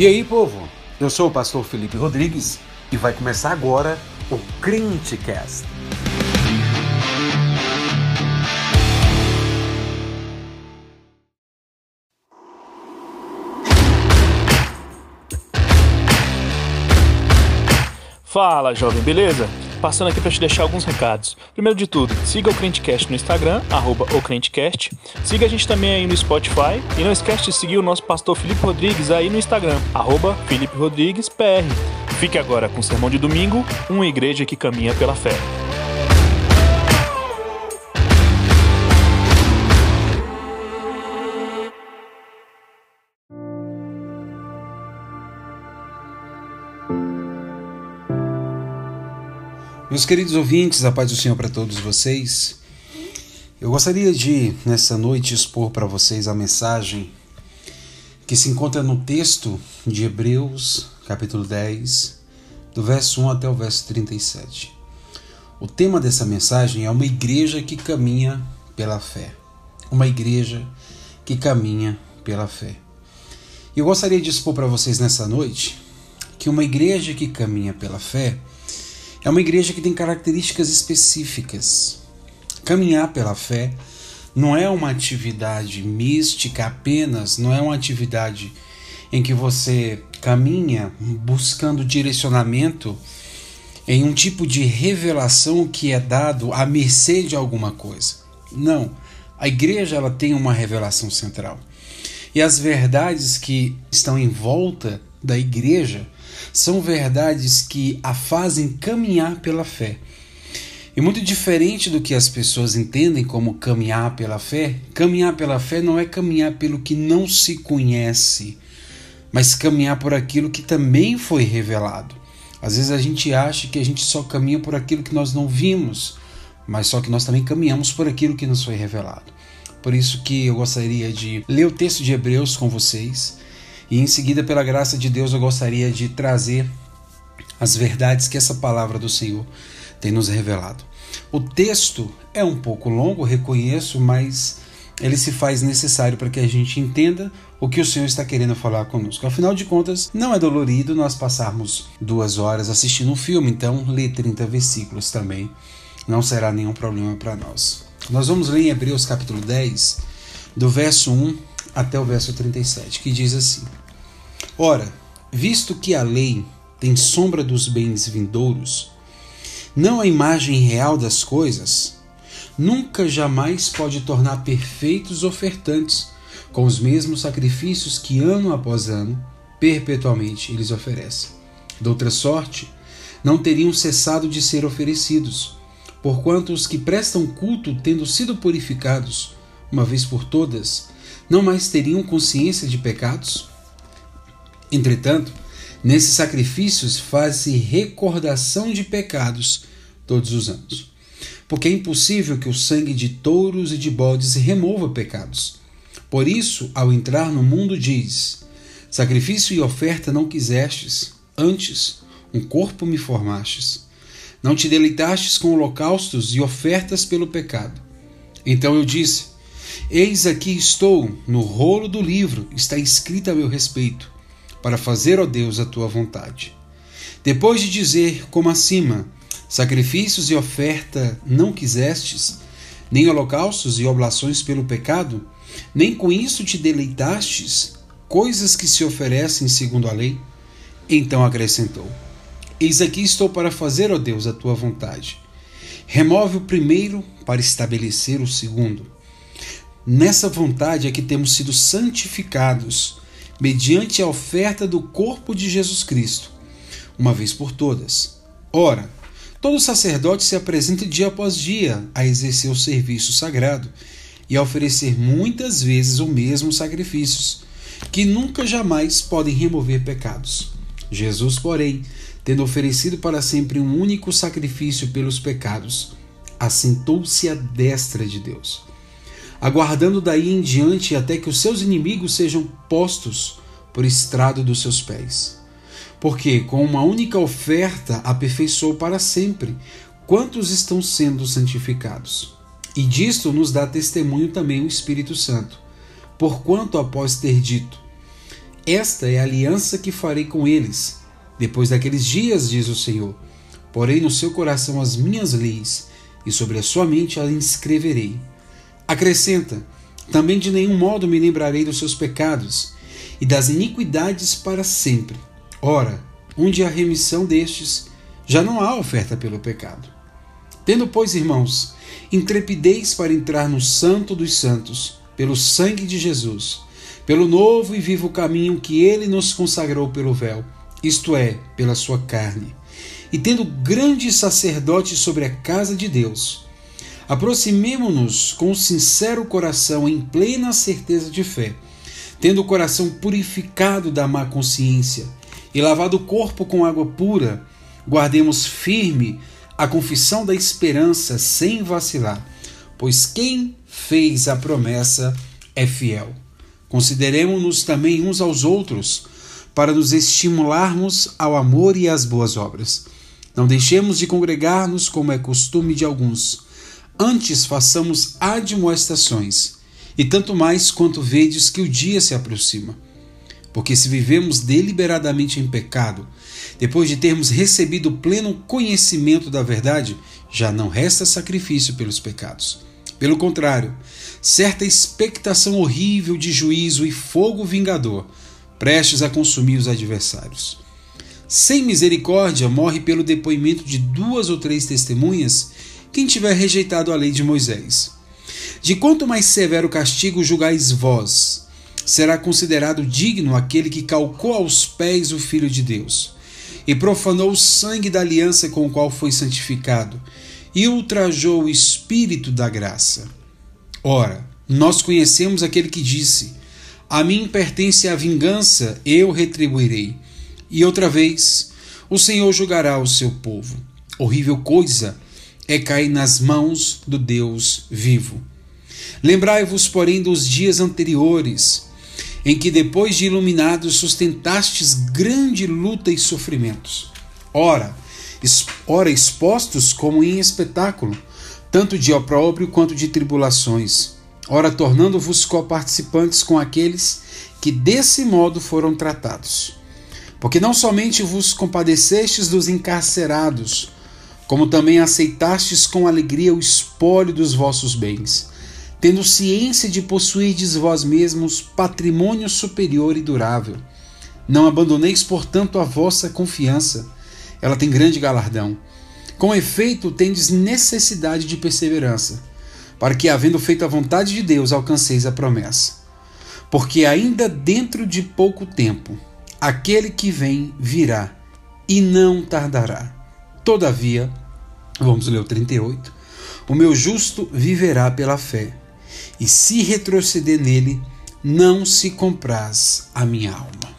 E aí, povo? Eu sou o pastor Felipe Rodrigues e vai começar agora o Crentecast. Fala, jovem, beleza? Passando aqui para te deixar alguns recados. Primeiro de tudo, siga o Crentecast no Instagram, arroba o Crentecast. Siga a gente também aí no Spotify. E não esquece de seguir o nosso pastor Felipe Rodrigues aí no Instagram, arroba Felipe Rodrigues PR. Fique agora com o Sermão de Domingo, uma igreja que caminha pela fé. Meus queridos ouvintes, a paz do Senhor para todos vocês. Eu gostaria de, nessa noite, expor para vocês a mensagem que se encontra no texto de Hebreus, capítulo 10, do verso 1 até o verso 37. O tema dessa mensagem é uma igreja que caminha pela fé. Uma igreja que caminha pela fé. Eu gostaria de expor para vocês nessa noite que uma igreja que caminha pela fé é uma igreja que tem características específicas. Caminhar pela fé não é uma atividade mística apenas, não é uma atividade em que você caminha buscando direcionamento em um tipo de revelação que é dado à mercê de alguma coisa. Não. A igreja ela tem uma revelação central. E as verdades que estão em volta da igreja são verdades que a fazem caminhar pela fé. E muito diferente do que as pessoas entendem como caminhar pela fé, caminhar pela fé não é caminhar pelo que não se conhece, mas caminhar por aquilo que também foi revelado. Às vezes a gente acha que a gente só caminha por aquilo que nós não vimos, mas só que nós também caminhamos por aquilo que nos foi revelado. Por isso que eu gostaria de ler o texto de Hebreus com vocês e em seguida, pela graça de Deus, eu gostaria de trazer as verdades que essa palavra do Senhor tem nos revelado. O texto é um pouco longo, reconheço, mas ele se faz necessário para que a gente entenda o que o Senhor está querendo falar conosco. Afinal de contas, não é dolorido nós passarmos duas horas assistindo um filme, então ler 30 versículos também não será nenhum problema para nós. Nós vamos ler em Hebreus capítulo 10, do verso 1 até o verso 37, que diz assim: Ora, visto que a lei tem sombra dos bens vindouros, não a imagem real das coisas, nunca jamais pode tornar perfeitos ofertantes com os mesmos sacrifícios que ano após ano, perpetuamente eles oferecem. De outra sorte, não teriam cessado de ser oferecidos, porquanto os que prestam culto, tendo sido purificados, uma vez por todas, não mais teriam consciência de pecados? Entretanto, nesses sacrifícios faz-se recordação de pecados todos os anos. Porque é impossível que o sangue de touros e de bodes remova pecados. Por isso, ao entrar no mundo, diz: Sacrifício e oferta não quisestes, antes um corpo me formastes. Não te deleitastes com holocaustos e ofertas pelo pecado. Então eu disse: Eis aqui estou, no rolo do livro está escrito a meu respeito, para fazer, ó Deus, a tua vontade. Depois de dizer, como acima, sacrifícios e oferta não quisestes, nem holocaustos e oblações pelo pecado, nem com isso te deleitastes, coisas que se oferecem segundo a lei, então acrescentou: Eis aqui estou para fazer, ó Deus, a tua vontade. Remove o primeiro para estabelecer o segundo Nessa vontade é que temos sido santificados mediante a oferta do corpo de Jesus Cristo, uma vez por todas. Ora, todo sacerdote se apresenta dia após dia a exercer o serviço sagrado e a oferecer muitas vezes o mesmo sacrifícios, que nunca jamais podem remover pecados. Jesus, porém, tendo oferecido para sempre um único sacrifício pelos pecados, assentou-se à destra de Deus aguardando daí em diante até que os seus inimigos sejam postos por estrado dos seus pés. Porque com uma única oferta aperfeiçoou para sempre quantos estão sendo santificados. E disto nos dá testemunho também o Espírito Santo, porquanto após ter dito: Esta é a aliança que farei com eles. Depois daqueles dias, diz o Senhor, porei no seu coração as minhas leis, e sobre a sua mente as inscreverei. Acrescenta: também de nenhum modo me lembrarei dos seus pecados e das iniquidades para sempre. Ora, onde há remissão destes, já não há oferta pelo pecado. Tendo, pois, irmãos, intrepidez para entrar no Santo dos Santos, pelo sangue de Jesus, pelo novo e vivo caminho que ele nos consagrou pelo véu, isto é, pela sua carne, e tendo grande sacerdote sobre a casa de Deus, aproximemo-nos com sincero coração em plena certeza de fé, tendo o coração purificado da má consciência e lavado o corpo com água pura, guardemos firme a confissão da esperança sem vacilar, pois quem fez a promessa é fiel. Consideremos-nos também uns aos outros, para nos estimularmos ao amor e às boas obras. Não deixemos de congregar-nos como é costume de alguns. Antes façamos admoestações, e tanto mais quanto vedes que o dia se aproxima. Porque se vivemos deliberadamente em pecado, depois de termos recebido pleno conhecimento da verdade, já não resta sacrifício pelos pecados. Pelo contrário, certa expectação horrível de juízo e fogo vingador, prestes a consumir os adversários. Sem misericórdia morre pelo depoimento de duas ou três testemunhas quem tiver rejeitado a lei de Moisés. De quanto mais severo castigo julgais vós, será considerado digno aquele que calcou aos pés o Filho de Deus, e profanou o sangue da aliança com o qual foi santificado, e ultrajou o Espírito da graça. Ora, nós conhecemos aquele que disse: A mim pertence a vingança, eu retribuirei. E outra vez, o Senhor julgará o seu povo. Horrível coisa é cair nas mãos do Deus vivo. Lembrai-vos, porém, dos dias anteriores, em que, depois de iluminados, sustentastes grande luta e sofrimentos. Ora, ora expostos como em espetáculo, tanto de opróbrio quanto de tribulações, ora tornando-vos coparticipantes com aqueles que desse modo foram tratados. Porque não somente vos compadecestes dos encarcerados, como também aceitastes com alegria o espólio dos vossos bens, tendo ciência de possuirdes vós mesmos patrimônio superior e durável. Não abandoneis, portanto, a vossa confiança, ela tem grande galardão. Com efeito, tendes necessidade de perseverança, para que, havendo feito a vontade de Deus, alcanceis a promessa. Porque ainda dentro de pouco tempo, aquele que vem virá e não tardará. Todavia, vamos ler o 38, o meu justo viverá pela fé, e se retroceder nele, não se compraz a minha alma.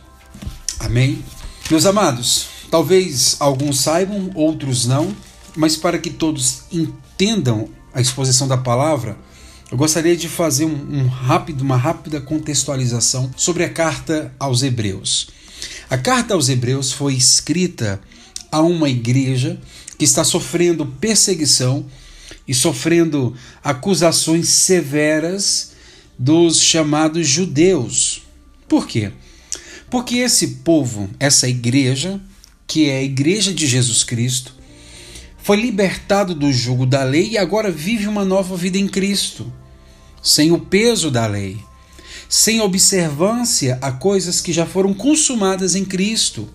Amém? Meus amados, talvez alguns saibam, outros não, mas para que todos entendam a exposição da palavra, eu gostaria de fazer um, um rápido, uma rápida contextualização sobre a carta aos Hebreus. A carta aos Hebreus foi escrita a uma igreja que está sofrendo perseguição e sofrendo acusações severas dos chamados judeus. Por quê? Porque esse povo, essa igreja, que é a igreja de Jesus Cristo, foi libertado do jugo da lei e agora vive uma nova vida em Cristo, sem o peso da lei, sem observância a coisas que já foram consumadas em Cristo,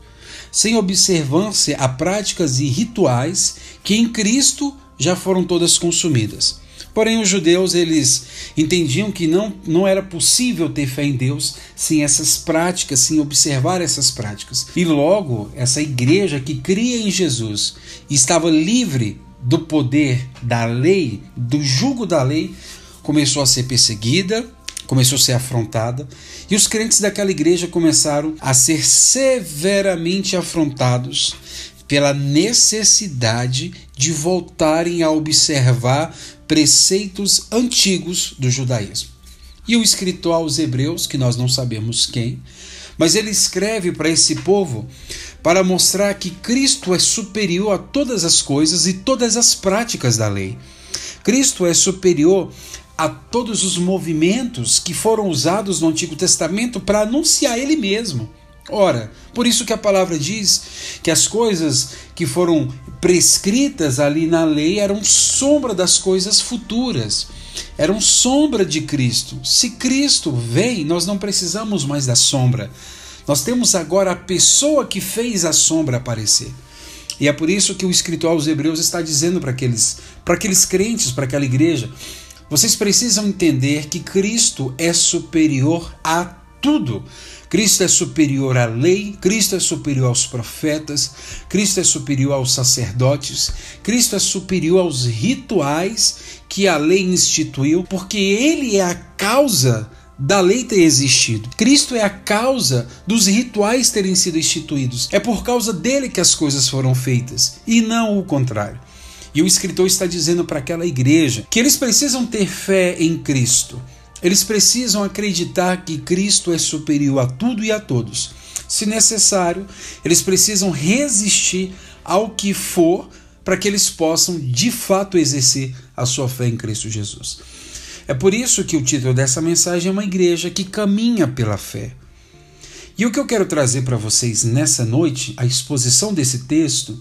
sem observância a práticas e rituais que em Cristo já foram todas consumidas. Porém, os judeus eles entendiam que não, não era possível ter fé em Deus sem essas práticas, sem observar essas práticas. E logo, essa igreja que cria em Jesus estava livre do poder da lei, do jugo da lei, começou a ser perseguida, começou a ser afrontada, e os crentes daquela igreja começaram a ser severamente afrontados pela necessidade de voltarem a observar preceitos antigos do judaísmo. E o escritor aos Hebreus, que nós não sabemos quem, mas ele escreve para esse povo para mostrar que Cristo é superior a todas as coisas e todas as práticas da lei. Cristo é superior a todos os movimentos que foram usados no Antigo Testamento para anunciar ele mesmo. Ora, por isso que a palavra diz que as coisas que foram prescritas ali na lei eram sombra das coisas futuras, eram sombra de Cristo. Se Cristo vem, nós não precisamos mais da sombra. Nós temos agora a pessoa que fez a sombra aparecer. E é por isso que o escritor aos Hebreus está dizendo para aqueles, para aqueles crentes, para aquela igreja, vocês precisam entender que Cristo é superior a tudo. Cristo é superior à lei, Cristo é superior aos profetas, Cristo é superior aos sacerdotes, Cristo é superior aos rituais que a lei instituiu, porque ele é a causa da lei ter existido. Cristo é a causa dos rituais terem sido instituídos. É por causa dele que as coisas foram feitas e não o contrário. E o escritor está dizendo para aquela igreja que eles precisam ter fé em Cristo. Eles precisam acreditar que Cristo é superior a tudo e a todos. Se necessário, eles precisam resistir ao que for para que eles possam de fato exercer a sua fé em Cristo Jesus. É por isso que o título dessa mensagem é uma igreja que caminha pela fé. E o que eu quero trazer para vocês nessa noite, a exposição desse texto,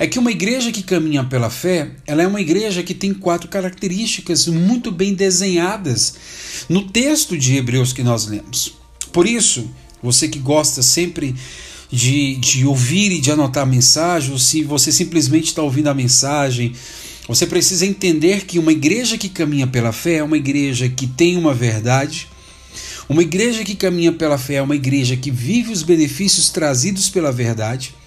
é que uma igreja que caminha pela fé, ela é uma igreja que tem quatro características muito bem desenhadas no texto de Hebreus que nós lemos. Por isso, você que gosta sempre de, de ouvir e de anotar mensagem, ou se você simplesmente está ouvindo a mensagem, você precisa entender que uma igreja que caminha pela fé é uma igreja que tem uma verdade. Uma igreja que caminha pela fé é uma igreja que vive os benefícios trazidos pela verdade.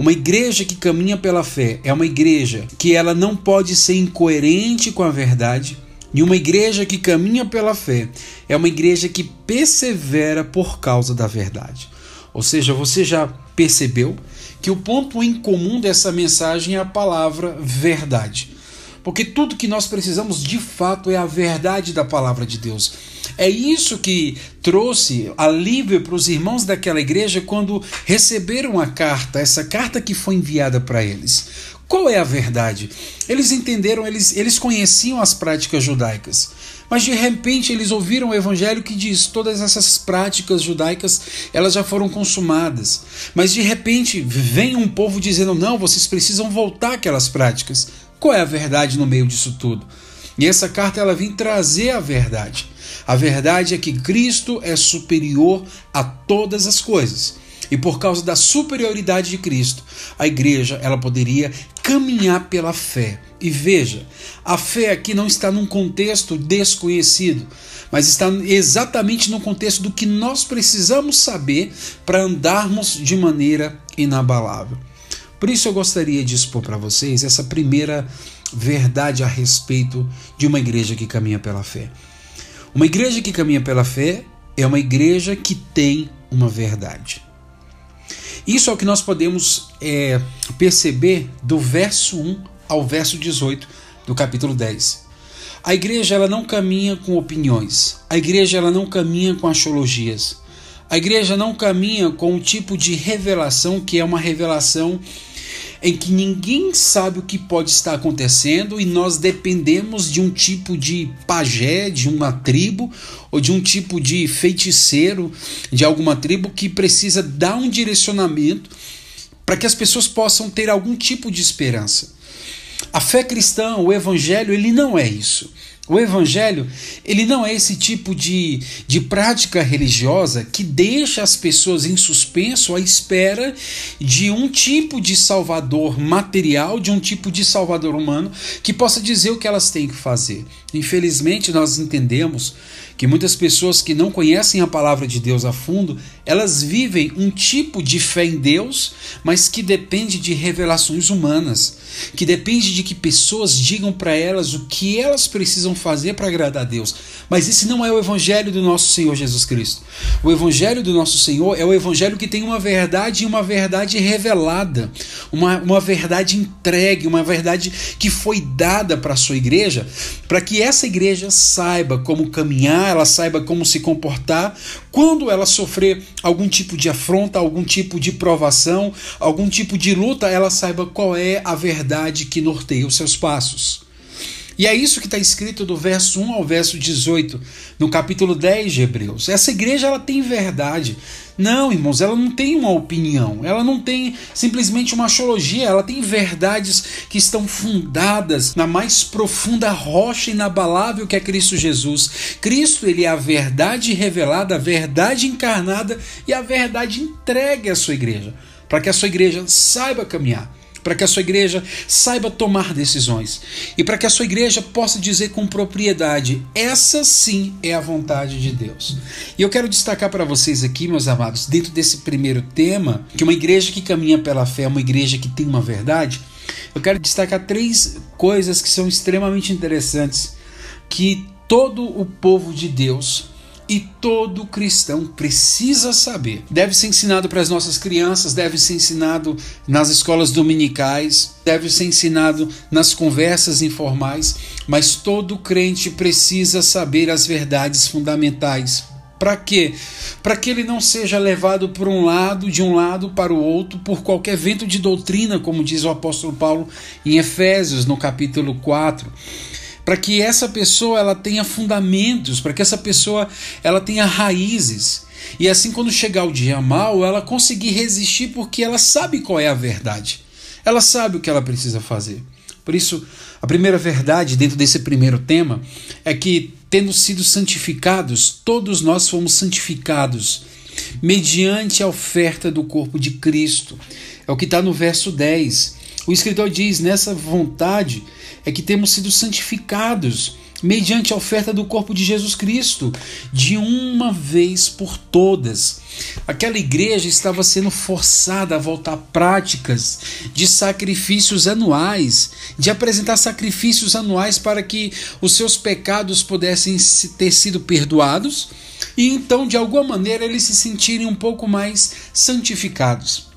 Uma igreja que caminha pela fé é uma igreja que ela não pode ser incoerente com a verdade. E uma igreja que caminha pela fé é uma igreja que persevera por causa da verdade. Ou seja, você já percebeu que o ponto em comum dessa mensagem é a palavra verdade. Porque tudo que nós precisamos de fato é a verdade da palavra de Deus. É isso que trouxe alívio para os irmãos daquela igreja quando receberam a carta, essa carta que foi enviada para eles. Qual é a verdade? Eles entenderam, eles, eles conheciam as práticas judaicas. Mas de repente eles ouviram o evangelho que diz todas essas práticas judaicas elas já foram consumadas. Mas de repente vem um povo dizendo não, vocês precisam voltar aquelas práticas. Qual é a verdade no meio disso tudo? E essa carta ela vem trazer a verdade. A verdade é que Cristo é superior a todas as coisas. E por causa da superioridade de Cristo, a igreja ela poderia caminhar pela fé. E veja, a fé aqui não está num contexto desconhecido, mas está exatamente no contexto do que nós precisamos saber para andarmos de maneira inabalável. Por isso eu gostaria de expor para vocês essa primeira verdade a respeito de uma igreja que caminha pela fé. Uma igreja que caminha pela fé é uma igreja que tem uma verdade. Isso é o que nós podemos é, perceber do verso 1 ao verso 18 do capítulo 10. A igreja ela não caminha com opiniões. A igreja ela não caminha com axiologias. A igreja não caminha com um tipo de revelação que é uma revelação em que ninguém sabe o que pode estar acontecendo e nós dependemos de um tipo de pajé, de uma tribo ou de um tipo de feiticeiro de alguma tribo que precisa dar um direcionamento para que as pessoas possam ter algum tipo de esperança. A fé cristã, o evangelho, ele não é isso. O evangelho, ele não é esse tipo de, de prática religiosa que deixa as pessoas em suspenso à espera de um tipo de salvador material, de um tipo de salvador humano que possa dizer o que elas têm que fazer. Infelizmente, nós entendemos que muitas pessoas que não conhecem a palavra de Deus a fundo, elas vivem um tipo de fé em Deus, mas que depende de revelações humanas, que depende de que pessoas digam para elas o que elas precisam fazer para agradar a Deus. Mas esse não é o evangelho do nosso Senhor Jesus Cristo. O evangelho do nosso Senhor é o evangelho que tem uma verdade e uma verdade revelada, uma, uma verdade entregue, uma verdade que foi dada para a sua igreja, para que essa igreja saiba como caminhar ela saiba como se comportar quando ela sofrer algum tipo de afronta, algum tipo de provação, algum tipo de luta, ela saiba qual é a verdade que norteia os seus passos. E é isso que está escrito do verso 1 ao verso 18, no capítulo 10 de Hebreus. Essa igreja ela tem verdade. Não, irmãos, ela não tem uma opinião, ela não tem simplesmente uma axiologia, ela tem verdades que estão fundadas na mais profunda rocha inabalável que é Cristo Jesus. Cristo, ele é a verdade revelada, a verdade encarnada e a verdade entregue à sua igreja, para que a sua igreja saiba caminhar para que a sua igreja saiba tomar decisões e para que a sua igreja possa dizer com propriedade: essa sim é a vontade de Deus. E eu quero destacar para vocês aqui, meus amados, dentro desse primeiro tema, que uma igreja que caminha pela fé é uma igreja que tem uma verdade. Eu quero destacar três coisas que são extremamente interessantes que todo o povo de Deus e todo cristão precisa saber. Deve ser ensinado para as nossas crianças, deve ser ensinado nas escolas dominicais, deve ser ensinado nas conversas informais, mas todo crente precisa saber as verdades fundamentais. Para quê? Para que ele não seja levado por um lado, de um lado para o outro, por qualquer vento de doutrina, como diz o apóstolo Paulo em Efésios, no capítulo 4 para que essa pessoa ela tenha fundamentos, para que essa pessoa ela tenha raízes. E assim quando chegar o dia mal, ela conseguir resistir porque ela sabe qual é a verdade. Ela sabe o que ela precisa fazer. Por isso, a primeira verdade dentro desse primeiro tema é que tendo sido santificados, todos nós fomos santificados mediante a oferta do corpo de Cristo. É o que está no verso 10. O escritor diz: nessa vontade é que temos sido santificados mediante a oferta do corpo de Jesus Cristo, de uma vez por todas. Aquela igreja estava sendo forçada a voltar a práticas de sacrifícios anuais, de apresentar sacrifícios anuais para que os seus pecados pudessem ter sido perdoados e então, de alguma maneira, eles se sentirem um pouco mais santificados.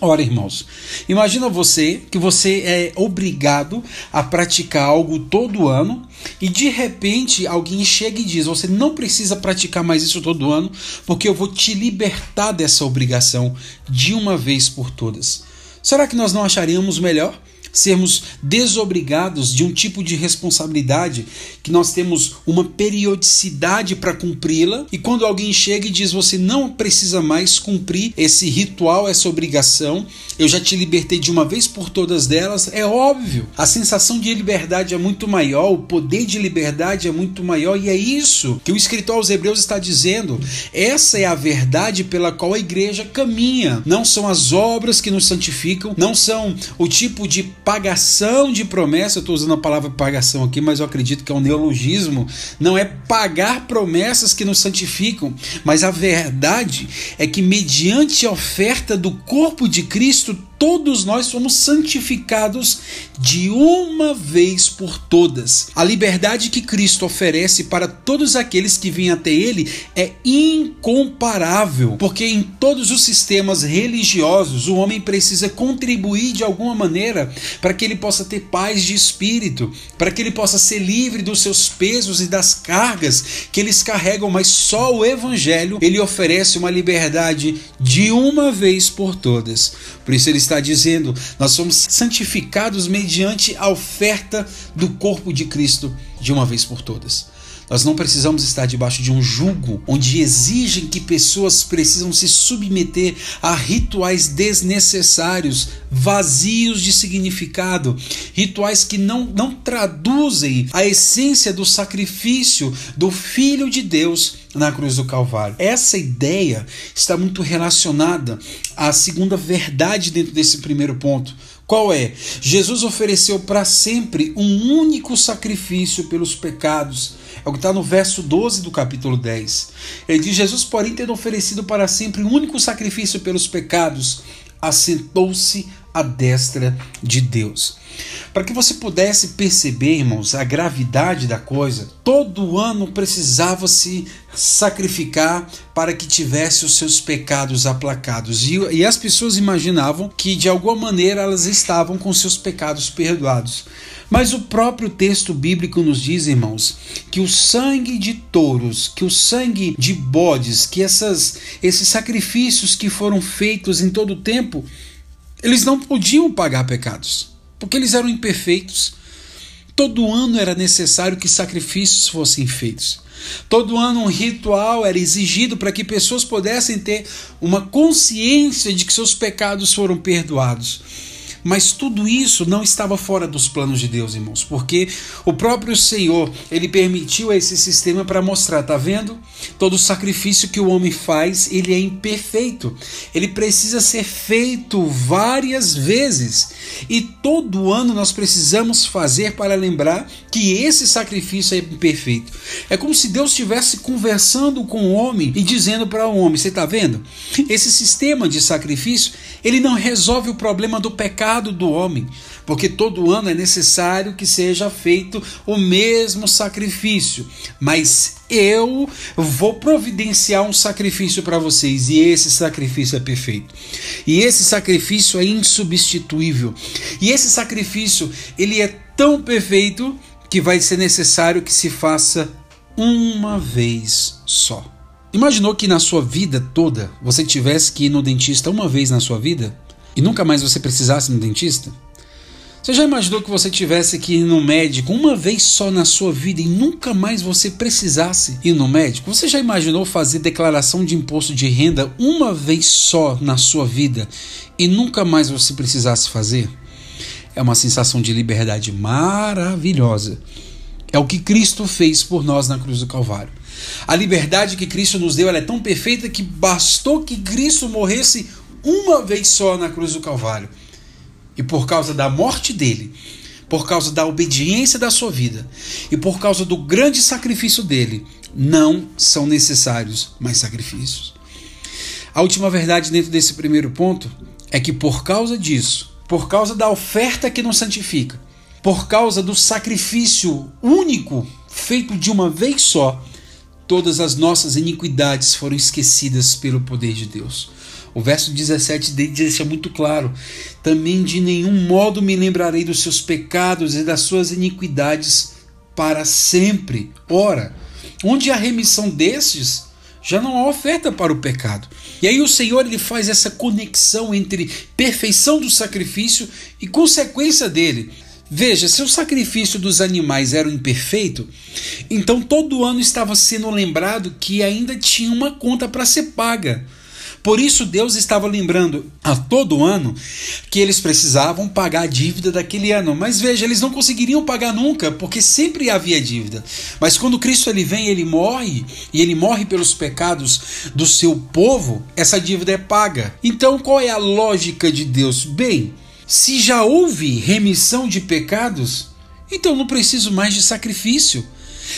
Ora, irmãos, imagina você que você é obrigado a praticar algo todo ano e de repente alguém chega e diz: Você não precisa praticar mais isso todo ano, porque eu vou te libertar dessa obrigação de uma vez por todas. Será que nós não acharíamos melhor sermos desobrigados de um tipo de responsabilidade que nós temos uma periodicidade para cumpri-la e quando alguém chega e diz você não precisa mais cumprir esse ritual, essa obrigação, eu já te libertei de uma vez por todas delas, é óbvio. A sensação de liberdade é muito maior, o poder de liberdade é muito maior e é isso que o escritor aos Hebreus está dizendo. Essa é a verdade pela qual a igreja caminha. Não são as obras que nos santificam, não são o tipo de pagação de promessa, eu estou usando a palavra pagação aqui, mas eu acredito que é um neologismo, não é pagar promessas que nos santificam, mas a verdade é que, mediante a oferta do corpo de Cristo, todos nós somos santificados de uma vez por todas. A liberdade que Cristo oferece para todos aqueles que vêm até Ele é incomparável, porque em todos os sistemas religiosos o homem precisa contribuir de alguma maneira para que ele possa ter paz de espírito, para que ele possa ser livre dos seus pesos e das cargas que eles carregam, mas só o Evangelho ele oferece uma liberdade de uma vez por todas. Por isso ele está dizendo: nós somos santificados mediante a oferta do corpo de Cristo de uma vez por todas. Nós não precisamos estar debaixo de um jugo onde exigem que pessoas precisam se submeter a rituais desnecessários, vazios de significado, rituais que não, não traduzem a essência do sacrifício do Filho de Deus na cruz do Calvário. Essa ideia está muito relacionada à segunda verdade dentro desse primeiro ponto. Qual é? Jesus ofereceu para sempre um único sacrifício pelos pecados é o que está no verso 12 do capítulo 10. Ele diz: Jesus, porém, tendo oferecido para sempre um único sacrifício pelos pecados, assentou-se à destra de Deus. Para que você pudesse perceber, irmãos, a gravidade da coisa, todo ano precisava se sacrificar para que tivesse os seus pecados aplacados. E, e as pessoas imaginavam que de alguma maneira elas estavam com seus pecados perdoados. Mas o próprio texto bíblico nos diz, irmãos, que o sangue de touros, que o sangue de bodes, que essas, esses sacrifícios que foram feitos em todo o tempo, eles não podiam pagar pecados, porque eles eram imperfeitos. Todo ano era necessário que sacrifícios fossem feitos. Todo ano um ritual era exigido para que pessoas pudessem ter uma consciência de que seus pecados foram perdoados. Mas tudo isso não estava fora dos planos de Deus, irmãos, porque o próprio Senhor, ele permitiu esse sistema para mostrar, tá vendo? Todo sacrifício que o homem faz, ele é imperfeito. Ele precisa ser feito várias vezes. E todo ano nós precisamos fazer para lembrar que esse sacrifício é imperfeito. É como se Deus estivesse conversando com o homem e dizendo para o homem, você está vendo? Esse sistema de sacrifício, ele não resolve o problema do pecado pecado do homem, porque todo ano é necessário que seja feito o mesmo sacrifício, mas eu vou providenciar um sacrifício para vocês e esse sacrifício é perfeito. E esse sacrifício é insubstituível. E esse sacrifício, ele é tão perfeito que vai ser necessário que se faça uma vez só. Imaginou que na sua vida toda você tivesse que ir no dentista uma vez na sua vida? E nunca mais você precisasse no dentista? Você já imaginou que você tivesse que ir no médico uma vez só na sua vida e nunca mais você precisasse ir no médico? Você já imaginou fazer declaração de imposto de renda uma vez só na sua vida e nunca mais você precisasse fazer? É uma sensação de liberdade maravilhosa. É o que Cristo fez por nós na cruz do Calvário. A liberdade que Cristo nos deu é tão perfeita que bastou que Cristo morresse uma vez só na cruz do Calvário. E por causa da morte dele, por causa da obediência da sua vida e por causa do grande sacrifício dele, não são necessários mais sacrifícios. A última verdade dentro desse primeiro ponto é que por causa disso, por causa da oferta que nos santifica, por causa do sacrifício único feito de uma vez só, todas as nossas iniquidades foram esquecidas pelo poder de Deus. O verso 17 dele deixa muito claro: Também de nenhum modo me lembrarei dos seus pecados e das suas iniquidades para sempre. Ora, onde há remissão destes, já não há oferta para o pecado. E aí o Senhor ele faz essa conexão entre perfeição do sacrifício e consequência dele. Veja, se o sacrifício dos animais era imperfeito, então todo ano estava sendo lembrado que ainda tinha uma conta para ser paga. Por isso, Deus estava lembrando a todo ano que eles precisavam pagar a dívida daquele ano. Mas veja, eles não conseguiriam pagar nunca, porque sempre havia dívida. Mas quando Cristo ele vem, ele morre, e ele morre pelos pecados do seu povo, essa dívida é paga. Então, qual é a lógica de Deus? Bem, se já houve remissão de pecados, então não preciso mais de sacrifício.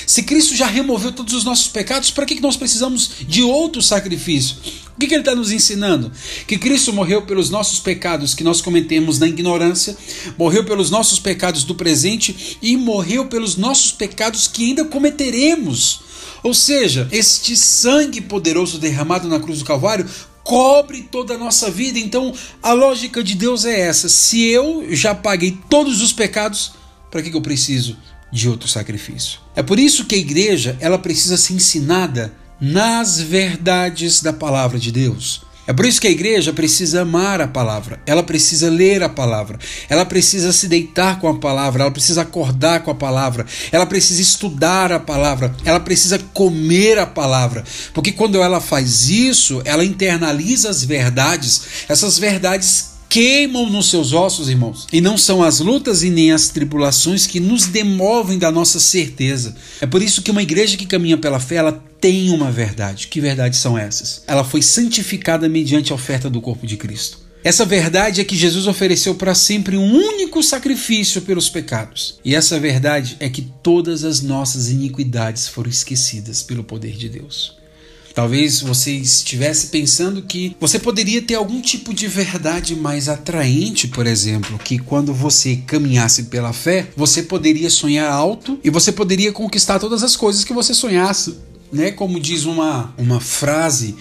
Se Cristo já removeu todos os nossos pecados, para que nós precisamos de outro sacrifício? O que, ele está nos ensinando? Que Cristo morreu pelos nossos pecados que nós cometemos na ignorância, morreu pelos nossos pecados do presente e morreu pelos nossos pecados que ainda cometeremos. Ou seja, este sangue poderoso derramado na cruz do Calvário cobre toda a nossa vida. Então, a lógica de Deus é essa: se eu já paguei todos os pecados, para que, que eu preciso de outro sacrifício? É por isso que a igreja ela precisa ser ensinada nas verdades da palavra de Deus. É por isso que a igreja precisa amar a palavra, ela precisa ler a palavra, ela precisa se deitar com a palavra, ela precisa acordar com a palavra, ela precisa estudar a palavra, ela precisa comer a palavra, porque quando ela faz isso, ela internaliza as verdades, essas verdades queimam nos seus ossos, irmãos. E não são as lutas e nem as tribulações que nos demovem da nossa certeza. É por isso que uma igreja que caminha pela fé, ela tem uma verdade. Que verdades são essas? Ela foi santificada mediante a oferta do corpo de Cristo. Essa verdade é que Jesus ofereceu para sempre um único sacrifício pelos pecados. E essa verdade é que todas as nossas iniquidades foram esquecidas pelo poder de Deus. Talvez você estivesse pensando que você poderia ter algum tipo de verdade mais atraente, por exemplo, que quando você caminhasse pela fé, você poderia sonhar alto e você poderia conquistar todas as coisas que você sonhasse, né? Como diz uma, uma frase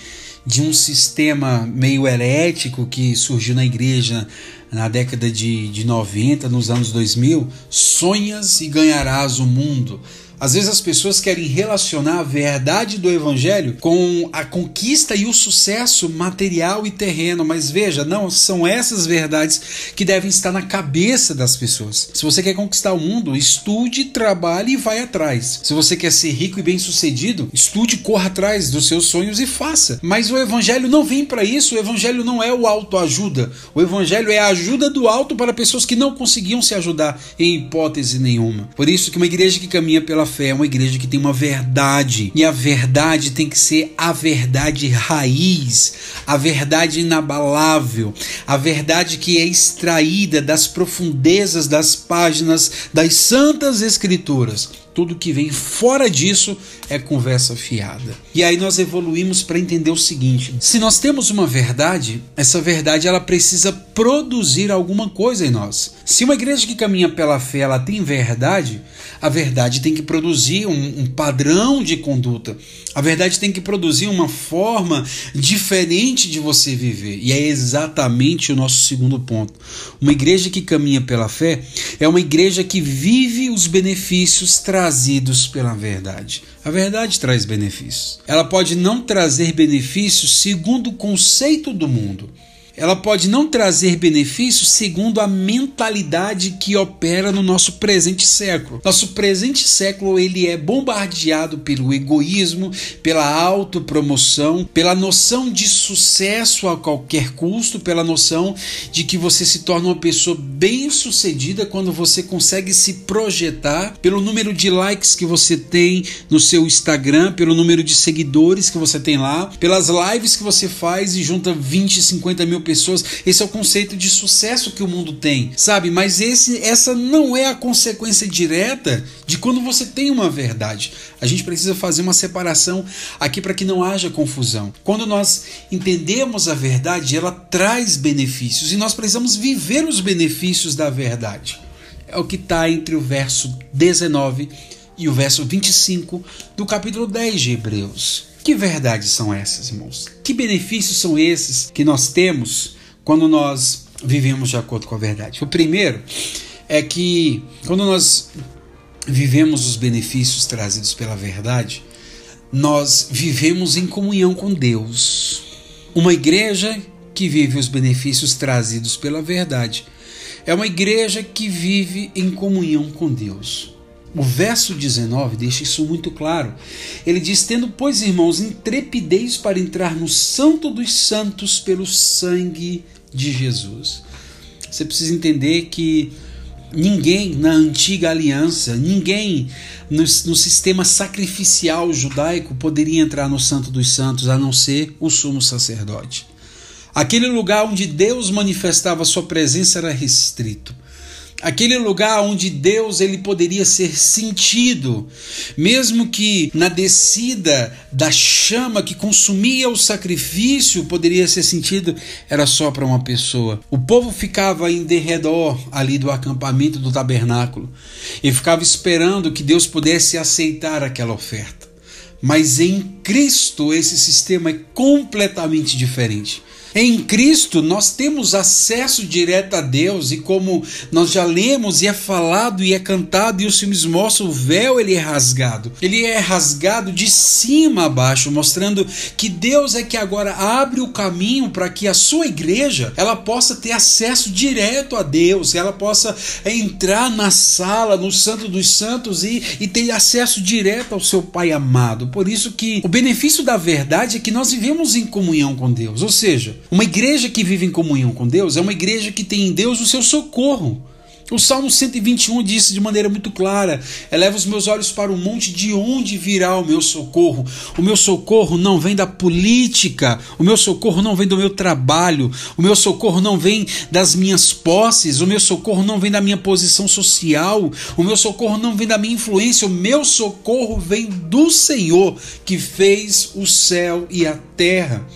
de um sistema meio herético que surgiu na igreja na década de, de 90, nos anos 2000, sonhas e ganharás o mundo. Às vezes as pessoas querem relacionar a verdade do evangelho com a conquista e o sucesso material e terreno, mas veja, não são essas verdades que devem estar na cabeça das pessoas. Se você quer conquistar o mundo, estude, trabalhe e vai atrás. Se você quer ser rico e bem-sucedido, estude, corra atrás dos seus sonhos e faça. Mas o evangelho não vem para isso, o evangelho não é o autoajuda. O evangelho é a ajuda do alto para pessoas que não conseguiam se ajudar em hipótese nenhuma. Por isso que uma igreja que caminha pela fé é uma igreja que tem uma verdade. E a verdade tem que ser a verdade raiz, a verdade inabalável, a verdade que é extraída das profundezas das páginas das santas escrituras. Tudo que vem fora disso é conversa fiada. E aí nós evoluímos para entender o seguinte: se nós temos uma verdade, essa verdade ela precisa produzir alguma coisa em nós. Se uma igreja que caminha pela fé ela tem verdade, a verdade tem que produzir um, um padrão de conduta. A verdade tem que produzir uma forma diferente de você viver. E é exatamente o nosso segundo ponto. Uma igreja que caminha pela fé é uma igreja que vive os benefícios trazidos pela verdade. A verdade traz benefícios. Ela pode não trazer benefícios segundo o conceito do mundo ela pode não trazer benefícios segundo a mentalidade que opera no nosso presente século. Nosso presente século ele é bombardeado pelo egoísmo, pela autopromoção, pela noção de sucesso a qualquer custo, pela noção de que você se torna uma pessoa bem-sucedida quando você consegue se projetar pelo número de likes que você tem no seu Instagram, pelo número de seguidores que você tem lá, pelas lives que você faz e junta 20, 50 mil pessoas. Esse é o conceito de sucesso que o mundo tem, sabe? Mas esse, essa não é a consequência direta de quando você tem uma verdade. A gente precisa fazer uma separação aqui para que não haja confusão. Quando nós entendemos a verdade, ela traz benefícios e nós precisamos viver os benefícios da verdade. É o que está entre o verso 19 e o verso 25 do capítulo 10 de Hebreus. Que verdades são essas, irmãos? Que benefícios são esses que nós temos quando nós vivemos de acordo com a verdade? O primeiro é que quando nós vivemos os benefícios trazidos pela verdade, nós vivemos em comunhão com Deus. Uma igreja que vive os benefícios trazidos pela verdade é uma igreja que vive em comunhão com Deus. O verso 19 deixa isso muito claro. Ele diz: Tendo, pois, irmãos, intrepidez para entrar no Santo dos Santos pelo sangue de Jesus. Você precisa entender que ninguém na antiga aliança, ninguém no, no, sistema sacrificial judaico poderia entrar no Santo dos Santos a não ser o sumo sacerdote. Aquele lugar onde Deus manifestava sua presença era restrito aquele lugar onde Deus ele poderia ser sentido, mesmo que na descida da chama que consumia o sacrifício poderia ser sentido, era só para uma pessoa. O povo ficava em derredor ali do acampamento do tabernáculo e ficava esperando que Deus pudesse aceitar aquela oferta. Mas em Cristo esse sistema é completamente diferente. Em Cristo nós temos acesso direto a Deus e como nós já lemos e é falado e é cantado e os filmes mostram o véu ele é rasgado. Ele é rasgado de cima a baixo, mostrando que Deus é que agora abre o caminho para que a sua igreja ela possa ter acesso direto a Deus, ela possa entrar na sala, no Santo dos Santos e, e ter acesso direto ao seu Pai amado. Por isso que o benefício da verdade é que nós vivemos em comunhão com Deus, ou seja, uma igreja que vive em comunhão com Deus é uma igreja que tem em Deus o seu socorro. O Salmo 121 disse de maneira muito clara: Eleva os meus olhos para o monte, de onde virá o meu socorro? O meu socorro não vem da política, o meu socorro não vem do meu trabalho, o meu socorro não vem das minhas posses, o meu socorro não vem da minha posição social, o meu socorro não vem da minha influência, o meu socorro vem do Senhor que fez o céu e a terra.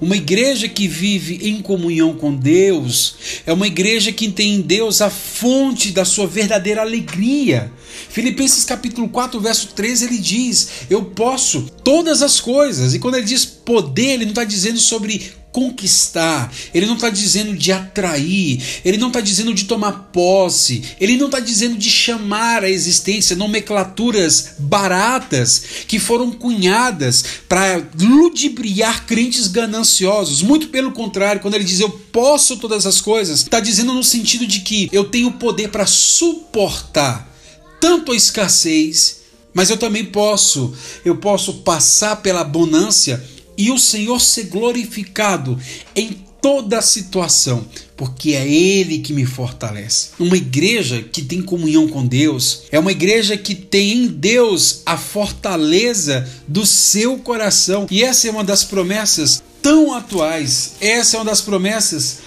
Uma igreja que vive em comunhão com Deus é uma igreja que tem em Deus a fonte da sua verdadeira alegria. Filipenses capítulo 4, verso 13, ele diz: Eu posso todas as coisas. E quando ele diz poder, ele não está dizendo sobre conquistar, ele não está dizendo de atrair, ele não está dizendo de tomar posse, ele não está dizendo de chamar a existência nomenclaturas baratas que foram cunhadas para ludibriar crentes gananciosos. Muito pelo contrário, quando ele diz eu posso todas as coisas, está dizendo no sentido de que eu tenho poder para suportar tanto a escassez, mas eu também posso, eu posso passar pela abundância e o Senhor ser glorificado em toda a situação, porque é Ele que me fortalece. Uma igreja que tem comunhão com Deus é uma igreja que tem em Deus a fortaleza do seu coração, e essa é uma das promessas tão atuais, essa é uma das promessas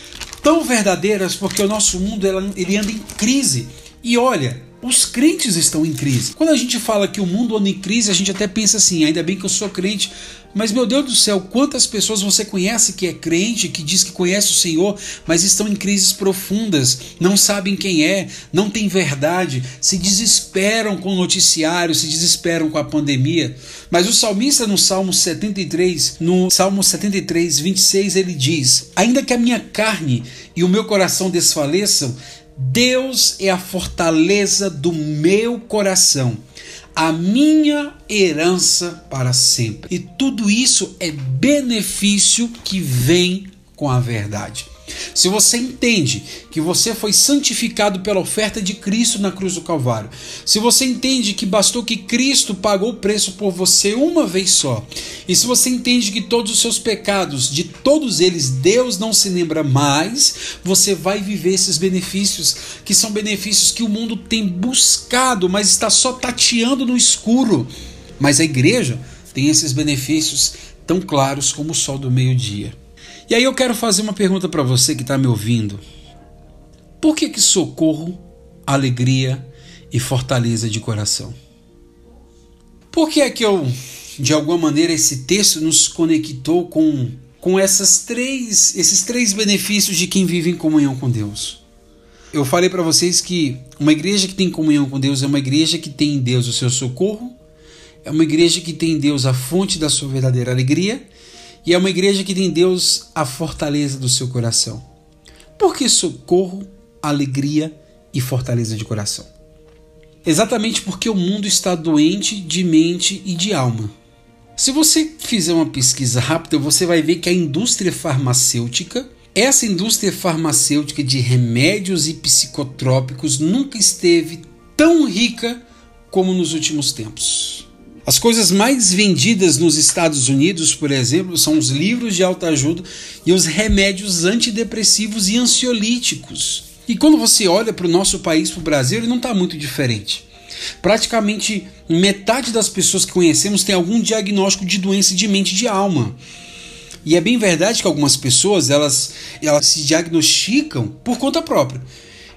tão verdadeiras, porque o nosso mundo ele anda em crise. E olha, os crentes estão em crise. Quando a gente fala que o mundo anda em crise, a gente até pensa assim: ainda bem que eu sou crente. Mas, meu Deus do céu, quantas pessoas você conhece que é crente, que diz que conhece o Senhor, mas estão em crises profundas, não sabem quem é, não tem verdade, se desesperam com o noticiário, se desesperam com a pandemia. Mas o salmista, no Salmo 73, no Salmo 73, 26, ele diz: Ainda que a minha carne e o meu coração desfaleçam, Deus é a fortaleza do meu coração, a minha herança para sempre. E tudo isso é benefício que vem com a verdade. Se você entende que você foi santificado pela oferta de Cristo na cruz do Calvário, se você entende que bastou que Cristo pagou o preço por você uma vez só, e se você entende que todos os seus pecados, de todos eles, Deus não se lembra mais, você vai viver esses benefícios, que são benefícios que o mundo tem buscado, mas está só tateando no escuro. Mas a igreja tem esses benefícios tão claros como o sol do meio-dia. E aí eu quero fazer uma pergunta para você que está me ouvindo. Por que, que socorro, alegria e fortaleza de coração? Por que é que eu, de alguma maneira, esse texto nos conectou com, com essas três, esses três benefícios de quem vive em comunhão com Deus? Eu falei para vocês que uma igreja que tem comunhão com Deus é uma igreja que tem em Deus o seu socorro, é uma igreja que tem em Deus a fonte da sua verdadeira alegria e é uma igreja que tem em Deus a fortaleza do seu coração. Por que socorro, alegria e fortaleza de coração? Exatamente porque o mundo está doente de mente e de alma. Se você fizer uma pesquisa rápida, você vai ver que a indústria farmacêutica, essa indústria farmacêutica de remédios e psicotrópicos nunca esteve tão rica como nos últimos tempos. As coisas mais vendidas nos Estados Unidos, por exemplo, são os livros de autoajuda e os remédios antidepressivos e ansiolíticos. E quando você olha para o nosso país, para o Brasil, ele não está muito diferente. Praticamente metade das pessoas que conhecemos tem algum diagnóstico de doença de mente e de alma. E é bem verdade que algumas pessoas elas, elas se diagnosticam por conta própria.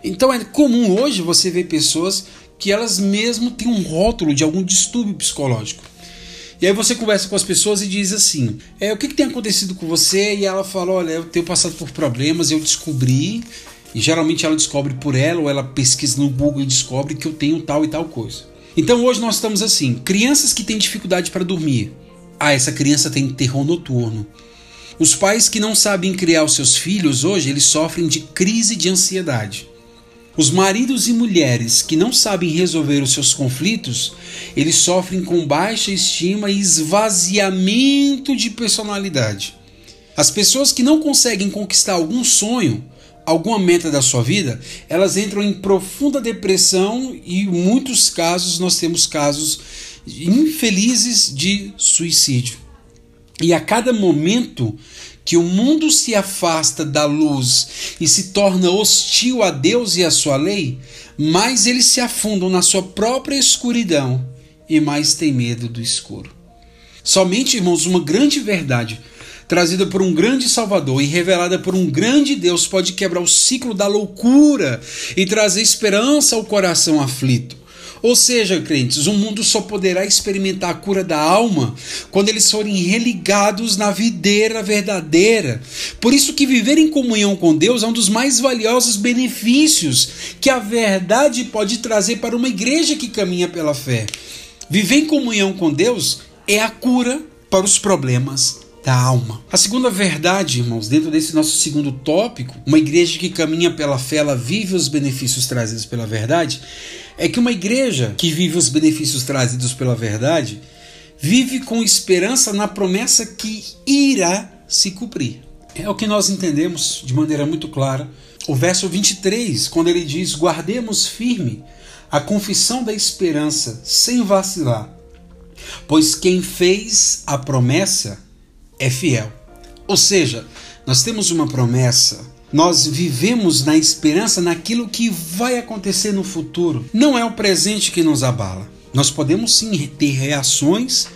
Então é comum hoje você ver pessoas que elas mesmo têm um rótulo de algum distúrbio psicológico. E aí você conversa com as pessoas e diz assim: é, o que, que tem acontecido com você? E ela fala: olha, eu tenho passado por problemas, eu descobri, e geralmente ela descobre por ela, ou ela pesquisa no Google e descobre que eu tenho tal e tal coisa. Então hoje nós estamos assim: crianças que têm dificuldade para dormir. Ah, essa criança tem terror noturno. Os pais que não sabem criar os seus filhos hoje, eles sofrem de crise de ansiedade. Os maridos e mulheres que não sabem resolver os seus conflitos, eles sofrem com baixa estima e esvaziamento de personalidade. As pessoas que não conseguem conquistar algum sonho, alguma meta da sua vida, elas entram em profunda depressão e em muitos casos nós temos casos infelizes de suicídio. E a cada momento que o mundo se afasta da luz e se torna hostil a Deus e a sua lei, mais eles se afundam na sua própria escuridão e mais têm medo do escuro. Somente, irmãos, uma grande verdade trazida por um grande Salvador e revelada por um grande Deus pode quebrar o ciclo da loucura e trazer esperança ao coração aflito. Ou seja, crentes, o mundo só poderá experimentar a cura da alma quando eles forem religados na videira verdadeira. Por isso que viver em comunhão com Deus é um dos mais valiosos benefícios que a verdade pode trazer para uma igreja que caminha pela fé. Viver em comunhão com Deus é a cura para os problemas da alma. A segunda verdade, irmãos, dentro desse nosso segundo tópico, uma igreja que caminha pela fé, ela vive os benefícios trazidos pela verdade, é que uma igreja que vive os benefícios trazidos pela verdade vive com esperança na promessa que irá se cumprir. É o que nós entendemos de maneira muito clara. O verso 23, quando ele diz: Guardemos firme a confissão da esperança sem vacilar, pois quem fez a promessa é fiel. Ou seja, nós temos uma promessa, nós vivemos na esperança naquilo que vai acontecer no futuro. Não é o presente que nos abala. Nós podemos sim ter reações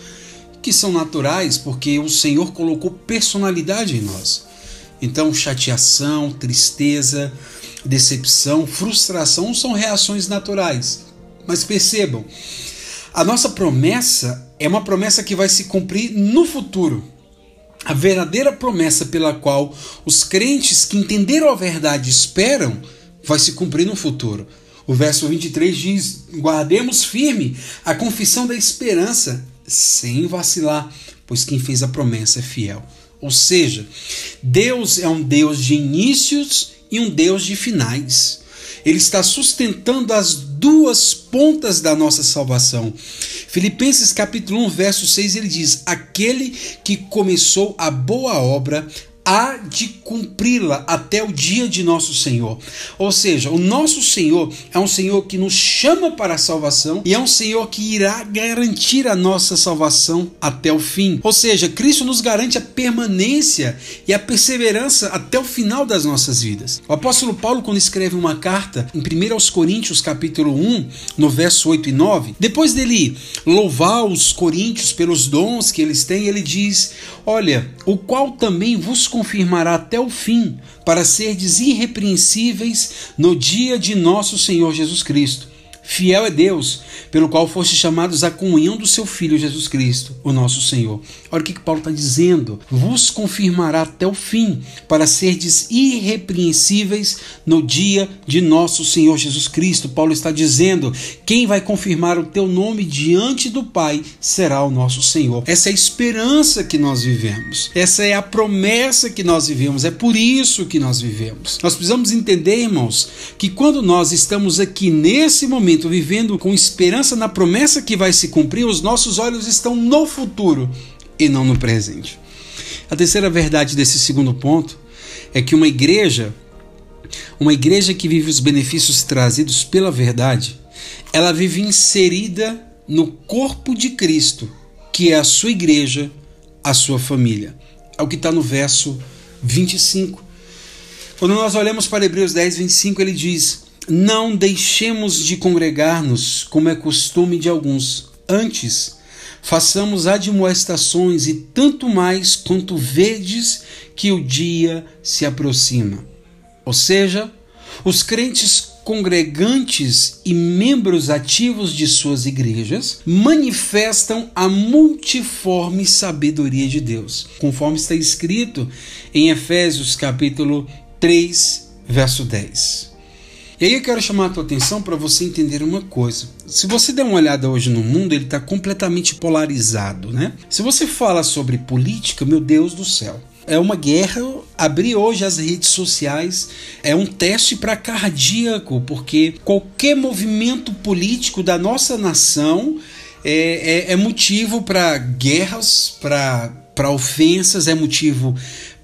que são naturais, porque o Senhor colocou personalidade em nós. Então, chateação, tristeza, decepção, frustração são reações naturais. Mas percebam, a nossa promessa é uma promessa que vai se cumprir no futuro. A verdadeira promessa pela qual os crentes que entenderam a verdade esperam vai se cumprir no futuro. O verso 23 diz: Guardemos firme a confissão da esperança, sem vacilar, pois quem fez a promessa é fiel. Ou seja, Deus é um Deus de inícios e um Deus de finais. Ele está sustentando as duas pontas da nossa salvação. Filipenses capítulo 1, verso 6, ele diz: Aquele que começou a boa obra há de cumpri-la até o dia de nosso Senhor. Ou seja, o nosso Senhor é um Senhor que nos chama para a salvação e é um Senhor que irá garantir a nossa salvação até o fim. Ou seja, Cristo nos garante a permanência e a perseverança até o final das nossas vidas. O apóstolo Paulo, quando escreve uma carta em 1 aos Coríntios, capítulo 1, no verso 8 e 9, depois dele louvar os coríntios pelos dons que eles têm, ele diz: Olha, o qual também vos confirmará até o fim, para serdes irrepreensíveis no dia de nosso Senhor Jesus Cristo. Fiel é Deus, pelo qual foste chamados à comunhão do seu Filho Jesus Cristo, o nosso Senhor. Olha o que, que Paulo está dizendo. Vos confirmará até o fim, para serdes irrepreensíveis no dia de nosso Senhor Jesus Cristo. Paulo está dizendo: quem vai confirmar o teu nome diante do Pai será o nosso Senhor. Essa é a esperança que nós vivemos. Essa é a promessa que nós vivemos. É por isso que nós vivemos. Nós precisamos entender, irmãos, que quando nós estamos aqui nesse momento, momento, vivendo com esperança na promessa que vai se cumprir, os nossos olhos estão no futuro e não no presente. A terceira verdade desse segundo ponto é que uma igreja, uma igreja que vive os benefícios trazidos pela verdade, ela vive inserida no corpo de Cristo, que é a sua igreja, a sua família. É o que está no verso 25. Quando nós olhamos para Hebreus 10, 25, ele diz: não deixemos de congregar-nos, como é costume de alguns. Antes, façamos admoestações e tanto mais quanto vedes que o dia se aproxima. Ou seja, os crentes congregantes e membros ativos de suas igrejas manifestam a multiforme sabedoria de Deus, conforme está escrito em Efésios capítulo 3, verso 10. E aí eu quero chamar a tua atenção para você entender uma coisa. Se você der uma olhada hoje no mundo, ele está completamente polarizado, né? Se você fala sobre política, meu Deus do céu, é uma guerra. Abrir hoje as redes sociais é um teste para cardíaco, porque qualquer movimento político da nossa nação é, é, é motivo para guerras, para ofensas, é motivo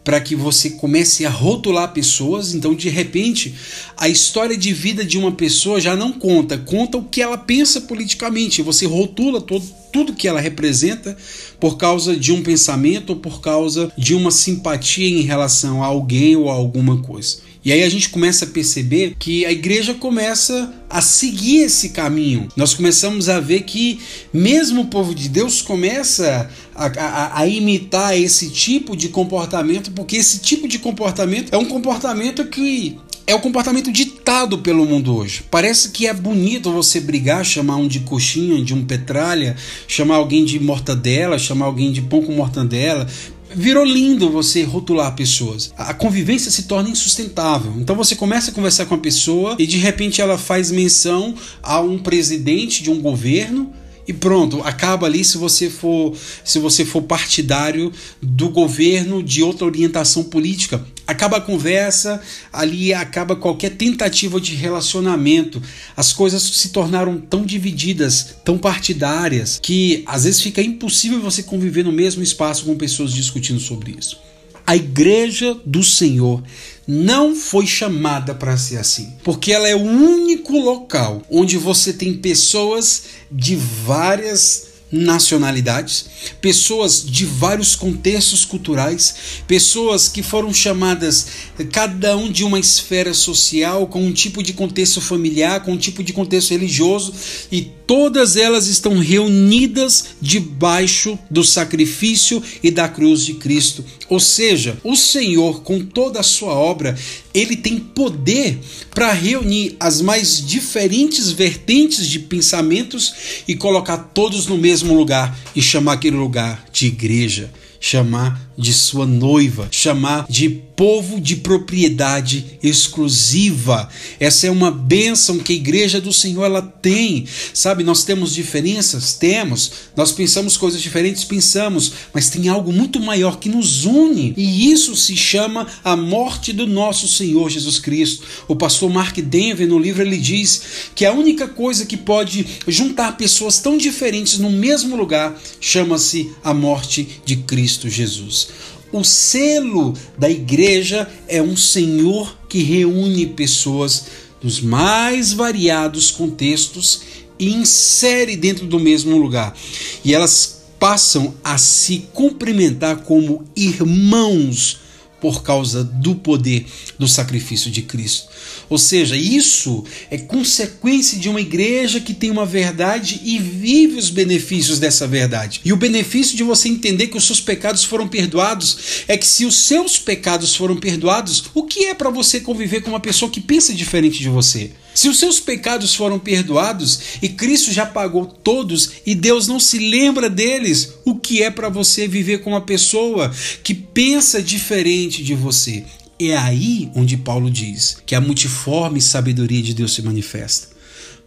para que você comece a rotular pessoas. Então, de repente, a história de vida de uma pessoa já não conta, conta o que ela pensa politicamente. Você rotula todo, tudo que ela representa por causa de um pensamento ou por causa de uma simpatia em relação a alguém ou a alguma coisa. E aí a gente começa a perceber que a igreja começa a seguir esse caminho. Nós começamos a ver que mesmo o povo de Deus começa a, a, a, imitar esse tipo de comportamento, porque esse tipo de comportamento é um comportamento que é o comportamento ditado pelo mundo hoje. Parece que é bonito você brigar, chamar um de coxinha, de um petralha, chamar alguém de mortadela, chamar alguém de pão com mortadela, virou lindo você rotular pessoas. A convivência se torna insustentável. Então você começa a conversar com a pessoa e de repente ela faz menção a um presidente de um governo e pronto, acaba ali se você for se você for partidário do governo de outra orientação política. Acaba a conversa, ali acaba qualquer tentativa de relacionamento. As coisas se tornaram tão divididas, tão partidárias, que às vezes fica impossível você conviver no mesmo espaço com pessoas discutindo sobre isso. A igreja do Senhor não foi chamada para ser assim, porque ela é o único local onde você tem pessoas de várias nacionalidades, pessoas de vários contextos culturais, pessoas que foram chamadas cada um de uma esfera social, com um tipo de contexto familiar, com um tipo de contexto religioso, e todas elas estão reunidas debaixo do sacrifício e da cruz de Cristo. Ou seja, o Senhor, com toda a sua obra, ele tem poder para reunir as mais diferentes vertentes de pensamentos e colocar todos no mesmo lugar e chamar aquele lugar de igreja, chamar de sua noiva, chamar de povo de propriedade exclusiva. Essa é uma bênção que a igreja do Senhor ela tem. Sabe, nós temos diferenças, temos. Nós pensamos coisas diferentes, pensamos, mas tem algo muito maior que nos une. E isso se chama a morte do nosso Senhor Jesus Cristo. O pastor Mark Denver no livro ele diz que a única coisa que pode juntar pessoas tão diferentes no mesmo lugar chama-se a morte de Cristo Jesus. O selo da igreja é um Senhor que reúne pessoas dos mais variados contextos e insere dentro do mesmo lugar. E elas passam a se cumprimentar como irmãos por causa do poder do sacrifício de Cristo. Ou seja, isso é consequência de uma igreja que tem uma verdade e vive os benefícios dessa verdade. E o benefício de você entender que os seus pecados foram perdoados é que se os seus pecados foram perdoados, o que é para você conviver com uma pessoa que pensa diferente de você? Se os seus pecados foram perdoados e Cristo já pagou todos e Deus não se lembra deles, o que é para você viver com uma pessoa que pensa diferente de você? É aí onde Paulo diz que a multiforme sabedoria de Deus se manifesta.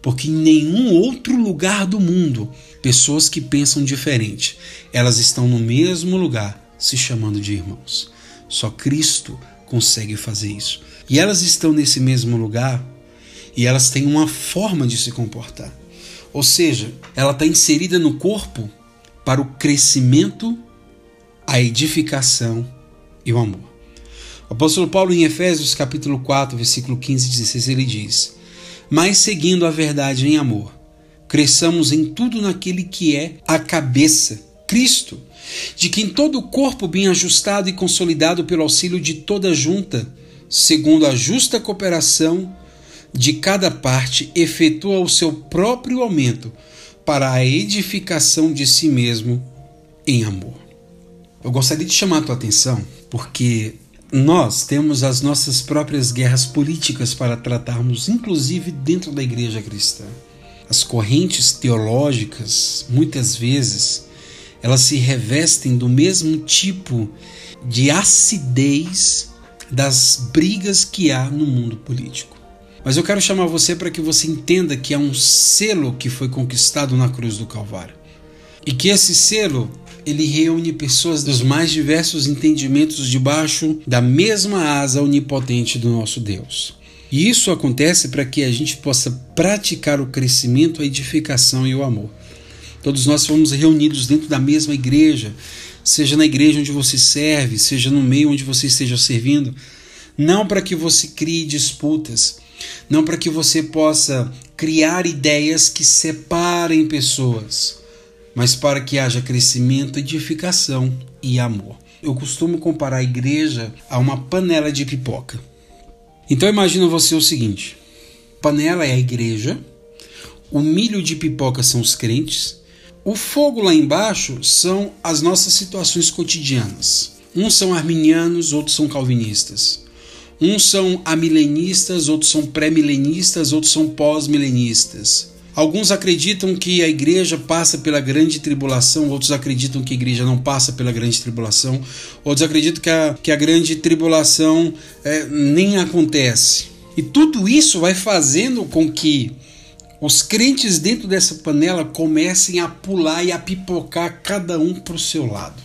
Porque em nenhum outro lugar do mundo, pessoas que pensam diferente, elas estão no mesmo lugar, se chamando de irmãos. Só Cristo consegue fazer isso. E elas estão nesse mesmo lugar e elas têm uma forma de se comportar. Ou seja, ela está inserida no corpo para o crescimento, a edificação e o amor. O apóstolo Paulo, em Efésios capítulo 4, versículo 15 e 16, ele diz: Mas seguindo a verdade em amor, cresçamos em tudo naquele que é a cabeça, Cristo, de quem todo o corpo bem ajustado e consolidado pelo auxílio de toda junta, segundo a justa cooperação de cada parte efetua o seu próprio aumento para a edificação de si mesmo em amor. Eu gostaria de chamar a tua atenção porque nós temos as nossas próprias guerras políticas para tratarmos, inclusive dentro da igreja cristã. As correntes teológicas, muitas vezes, elas se revestem do mesmo tipo de acidez das brigas que há no mundo político. Mas eu quero chamar você para que você entenda que é um selo que foi conquistado na cruz do Calvário. E que esse selo ele reúne pessoas dos mais diversos entendimentos debaixo da mesma asa onipotente do nosso Deus. E isso acontece para que a gente possa praticar o crescimento, a edificação e o amor. Todos nós fomos reunidos dentro da mesma igreja, seja na igreja onde você serve, seja no meio onde você esteja servindo, não para que você crie disputas, não para que você possa criar ideias que separem pessoas, mas para que haja crescimento, edificação e amor. Eu costumo comparar a igreja a uma panela de pipoca. Então imagina você o seguinte: panela é a igreja, o milho de pipoca são os crentes, o fogo lá embaixo são as nossas situações cotidianas. Uns são arminianos, outros são calvinistas. Uns são amilenistas, outros são pré-milenistas, outros são pós-milenistas. Alguns acreditam que a igreja passa pela grande tribulação, outros acreditam que a igreja não passa pela grande tribulação, outros acreditam que a, que a grande tribulação é, nem acontece. E tudo isso vai fazendo com que os crentes dentro dessa panela comecem a pular e a pipocar cada um para o seu lado.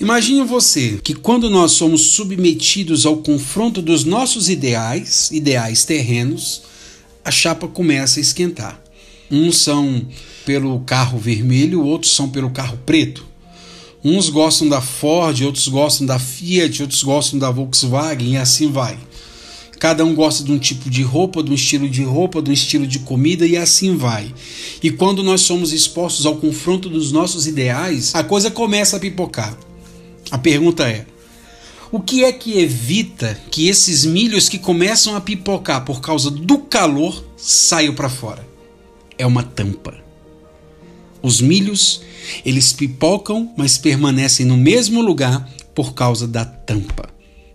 Imagine você que quando nós somos submetidos ao confronto dos nossos ideais, ideais terrenos, a chapa começa a esquentar. Uns são pelo carro vermelho, outros são pelo carro preto. Uns gostam da Ford, outros gostam da Fiat, outros gostam da Volkswagen e assim vai. Cada um gosta de um tipo de roupa, de um estilo de roupa, de um estilo de comida e assim vai. E quando nós somos expostos ao confronto dos nossos ideais, a coisa começa a pipocar. A pergunta é: o que é que evita que esses milhos que começam a pipocar por causa do calor saiam para fora? É uma tampa. Os milhos, eles pipocam, mas permanecem no mesmo lugar por causa da tampa.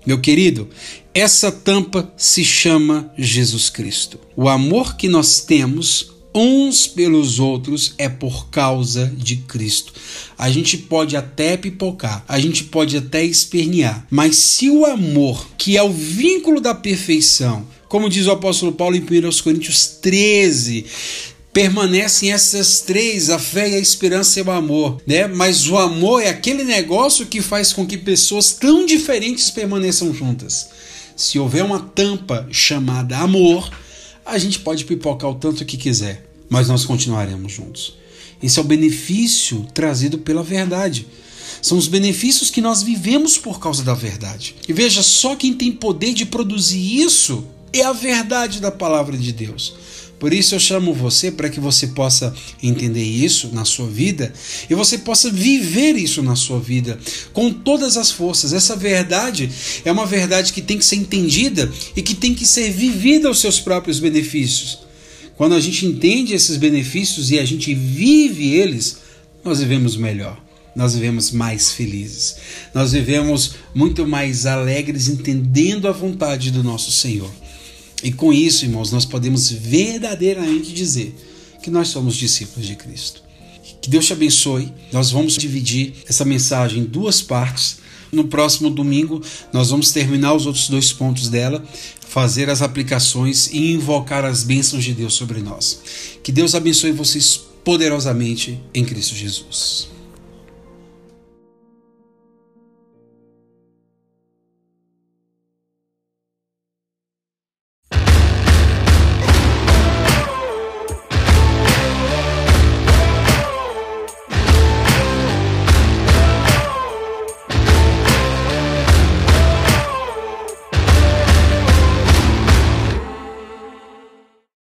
Meu querido, essa tampa se chama Jesus Cristo. O amor que nós temos uns pelos outros é por causa de Cristo. A gente pode até pipocar, a gente pode até espernear, mas se o amor, que é o vínculo da perfeição, como diz o apóstolo Paulo em 1 Coríntios 13, permanecem essas três, a fé a esperança e o amor, né? Mas o amor é aquele negócio que faz com que pessoas tão diferentes permaneçam juntas. Se houver uma tampa chamada amor, a gente pode pipocar o tanto que quiser, mas nós continuaremos juntos. Esse é o benefício trazido pela verdade. São os benefícios que nós vivemos por causa da verdade. E veja, só quem tem poder de produzir isso é a verdade da palavra de Deus. Por isso eu chamo você para que você possa entender isso na sua vida e você possa viver isso na sua vida com todas as forças. Essa verdade é uma verdade que tem que ser entendida e que tem que ser vivida aos seus próprios benefícios. Quando a gente entende esses benefícios e a gente vive eles, nós vivemos melhor nós vivemos mais felizes, nós vivemos muito mais alegres, entendendo a vontade do nosso Senhor. E com isso, irmãos, nós podemos verdadeiramente dizer que nós somos discípulos de Cristo. Que Deus te abençoe. Nós vamos dividir essa mensagem em duas partes. No próximo domingo, nós vamos terminar os outros dois pontos dela, fazer as aplicações e invocar as bênçãos de Deus sobre nós. Que Deus abençoe vocês poderosamente em Cristo Jesus.